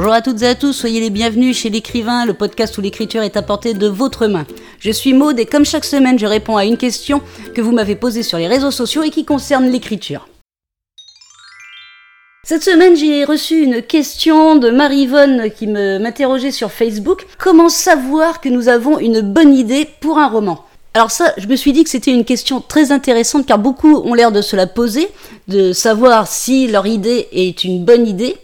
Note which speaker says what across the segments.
Speaker 1: Bonjour à toutes et à tous, soyez les bienvenus chez l'écrivain, le podcast où l'écriture est apportée de votre main. Je suis Maude et comme chaque semaine, je réponds à une question que vous m'avez posée sur les réseaux sociaux et qui concerne l'écriture. Cette semaine, j'ai reçu une question de Marie-Yvonne qui m'interrogeait sur Facebook. Comment savoir que nous avons une bonne idée pour un roman? Alors ça, je me suis dit que c'était une question très intéressante car beaucoup ont l'air de se la poser, de savoir si leur idée est une bonne idée.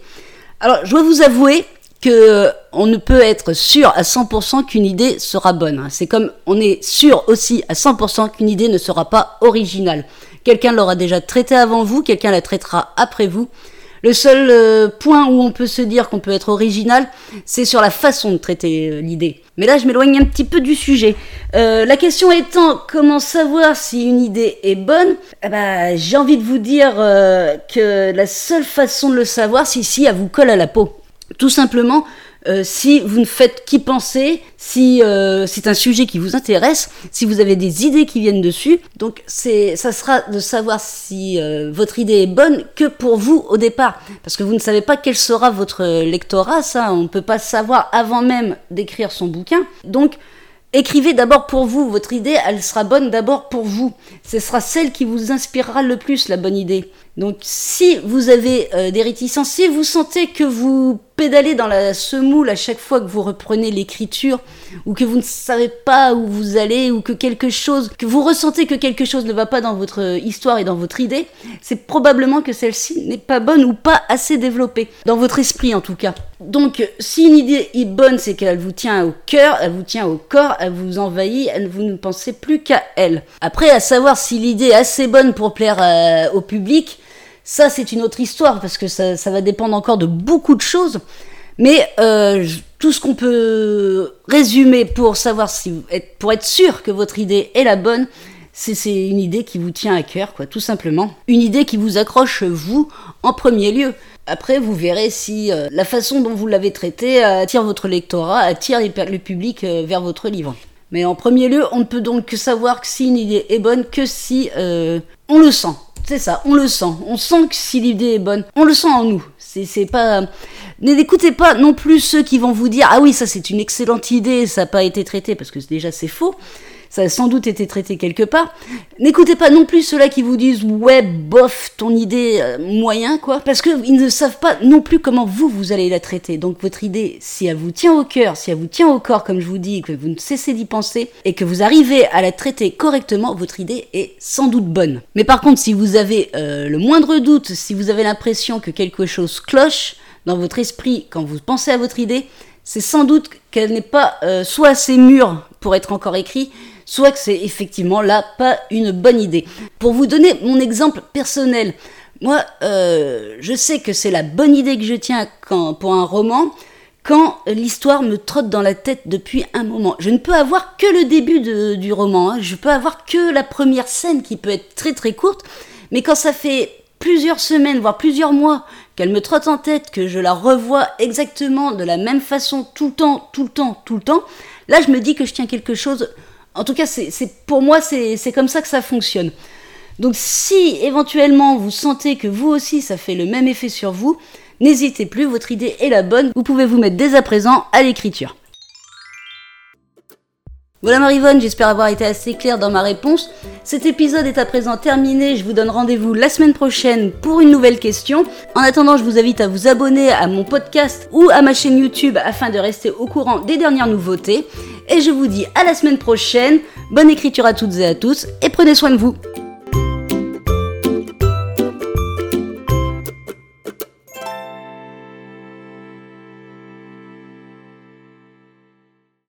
Speaker 1: Alors, je dois vous avouer que on ne peut être sûr à 100% qu'une idée sera bonne. C'est comme on est sûr aussi à 100% qu'une idée ne sera pas originale. Quelqu'un l'aura déjà traitée avant vous, quelqu'un la traitera après vous. Le seul euh, point où on peut se dire qu'on peut être original, c'est sur la façon de traiter euh, l'idée. Mais là, je m'éloigne un petit peu du sujet. Euh, la question étant, comment savoir si une idée est bonne? Eh ben, J'ai envie de vous dire que la seule façon de le savoir, c'est si elle vous colle à la peau. Tout simplement, euh, si vous ne faites qu'y penser, si euh, c'est un sujet qui vous intéresse, si vous avez des idées qui viennent dessus. Donc c'est, ça sera de savoir si euh, votre idée est bonne que pour vous au départ, parce que vous ne savez pas quel sera votre lectorat. Ça, on ne peut pas savoir avant même d'écrire son bouquin. Donc Écrivez d'abord pour vous, votre idée, elle sera bonne d'abord pour vous. Ce sera celle qui vous inspirera le plus, la bonne idée. Donc si vous avez euh, des réticences, si vous sentez que vous pédalez dans la semoule à chaque fois que vous reprenez l'écriture, ou que vous ne savez pas où vous allez, ou que quelque chose, que vous ressentez que quelque chose ne va pas dans votre histoire et dans votre idée, c'est probablement que celle-ci n'est pas bonne ou pas assez développée, dans votre esprit en tout cas. Donc si une idée est bonne, c'est qu'elle vous tient au cœur, elle vous tient au corps, elle vous envahit, elle, vous ne pensez plus qu'à elle. Après, à savoir si l'idée est assez bonne pour plaire euh, au public, ça, c'est une autre histoire parce que ça, va dépendre encore de beaucoup de choses. Mais euh, tout ce qu'on peut résumer pour savoir si pour être sûr que votre idée est la bonne, c'est une idée qui vous tient à cœur, quoi, tout simplement. Une idée qui vous accroche vous en premier lieu. Après, vous verrez si euh, la façon dont vous l'avez traitée attire votre lectorat, attire le public euh, vers votre livre. Mais en premier lieu, on ne peut donc que savoir que si une idée est bonne que si on le sent. C'est ça, on le sent. On sent que si l'idée est bonne, on le sent en nous. C'est pas. N'écoutez pas non plus ceux qui vont vous dire Ah oui, ça c'est une excellente idée, ça n'a pas été traité, parce que déjà c'est faux ça a sans doute été traité quelque part. N'écoutez pas non plus ceux-là qui vous disent ouais, bof, ton idée euh, moyen, quoi, parce qu'ils ne savent pas non plus comment vous, vous allez la traiter. Donc votre idée, si elle vous tient au cœur, si elle vous tient au corps, comme je vous dis, que vous ne cessez d'y penser, et que vous arrivez à la traiter correctement, votre idée est sans doute bonne. Mais par contre, si vous avez euh, le moindre doute, si vous avez l'impression que quelque chose cloche dans votre esprit quand vous pensez à votre idée, c'est sans doute qu'elle n'est pas euh, soit assez mûre pour être encore écrite, soit que c'est effectivement là pas une bonne idée. Pour vous donner mon exemple personnel, moi, euh, je sais que c'est la bonne idée que je tiens pour un roman quand l'histoire me trotte dans la tête depuis un moment. Je ne peux avoir que le début du roman, hein. je peux avoir que la première scène qui peut être très très courte, mais quand ça fait plusieurs semaines, voire plusieurs mois qu'elle me trotte en tête, que je la revois exactement de la même façon tout le temps, tout le temps, tout le temps, là je me dis que je tiens quelque chose en tout cas, c'est pour moi, c'est comme ça que ça fonctionne. Donc si éventuellement vous sentez que vous aussi ça fait le même effet sur vous, n'hésitez plus, votre idée est la bonne, vous pouvez vous mettre dès à présent à l'écriture. Voilà Marivonne, j'espère avoir été assez claire dans ma réponse. Cet épisode est à présent terminé, je vous donne rendez-vous la semaine prochaine pour une nouvelle question. En attendant, je vous invite à vous abonner à mon podcast ou à ma chaîne YouTube afin de rester au courant des dernières nouveautés. Et je vous dis à la semaine prochaine, bonne écriture à toutes et à tous et prenez soin de vous.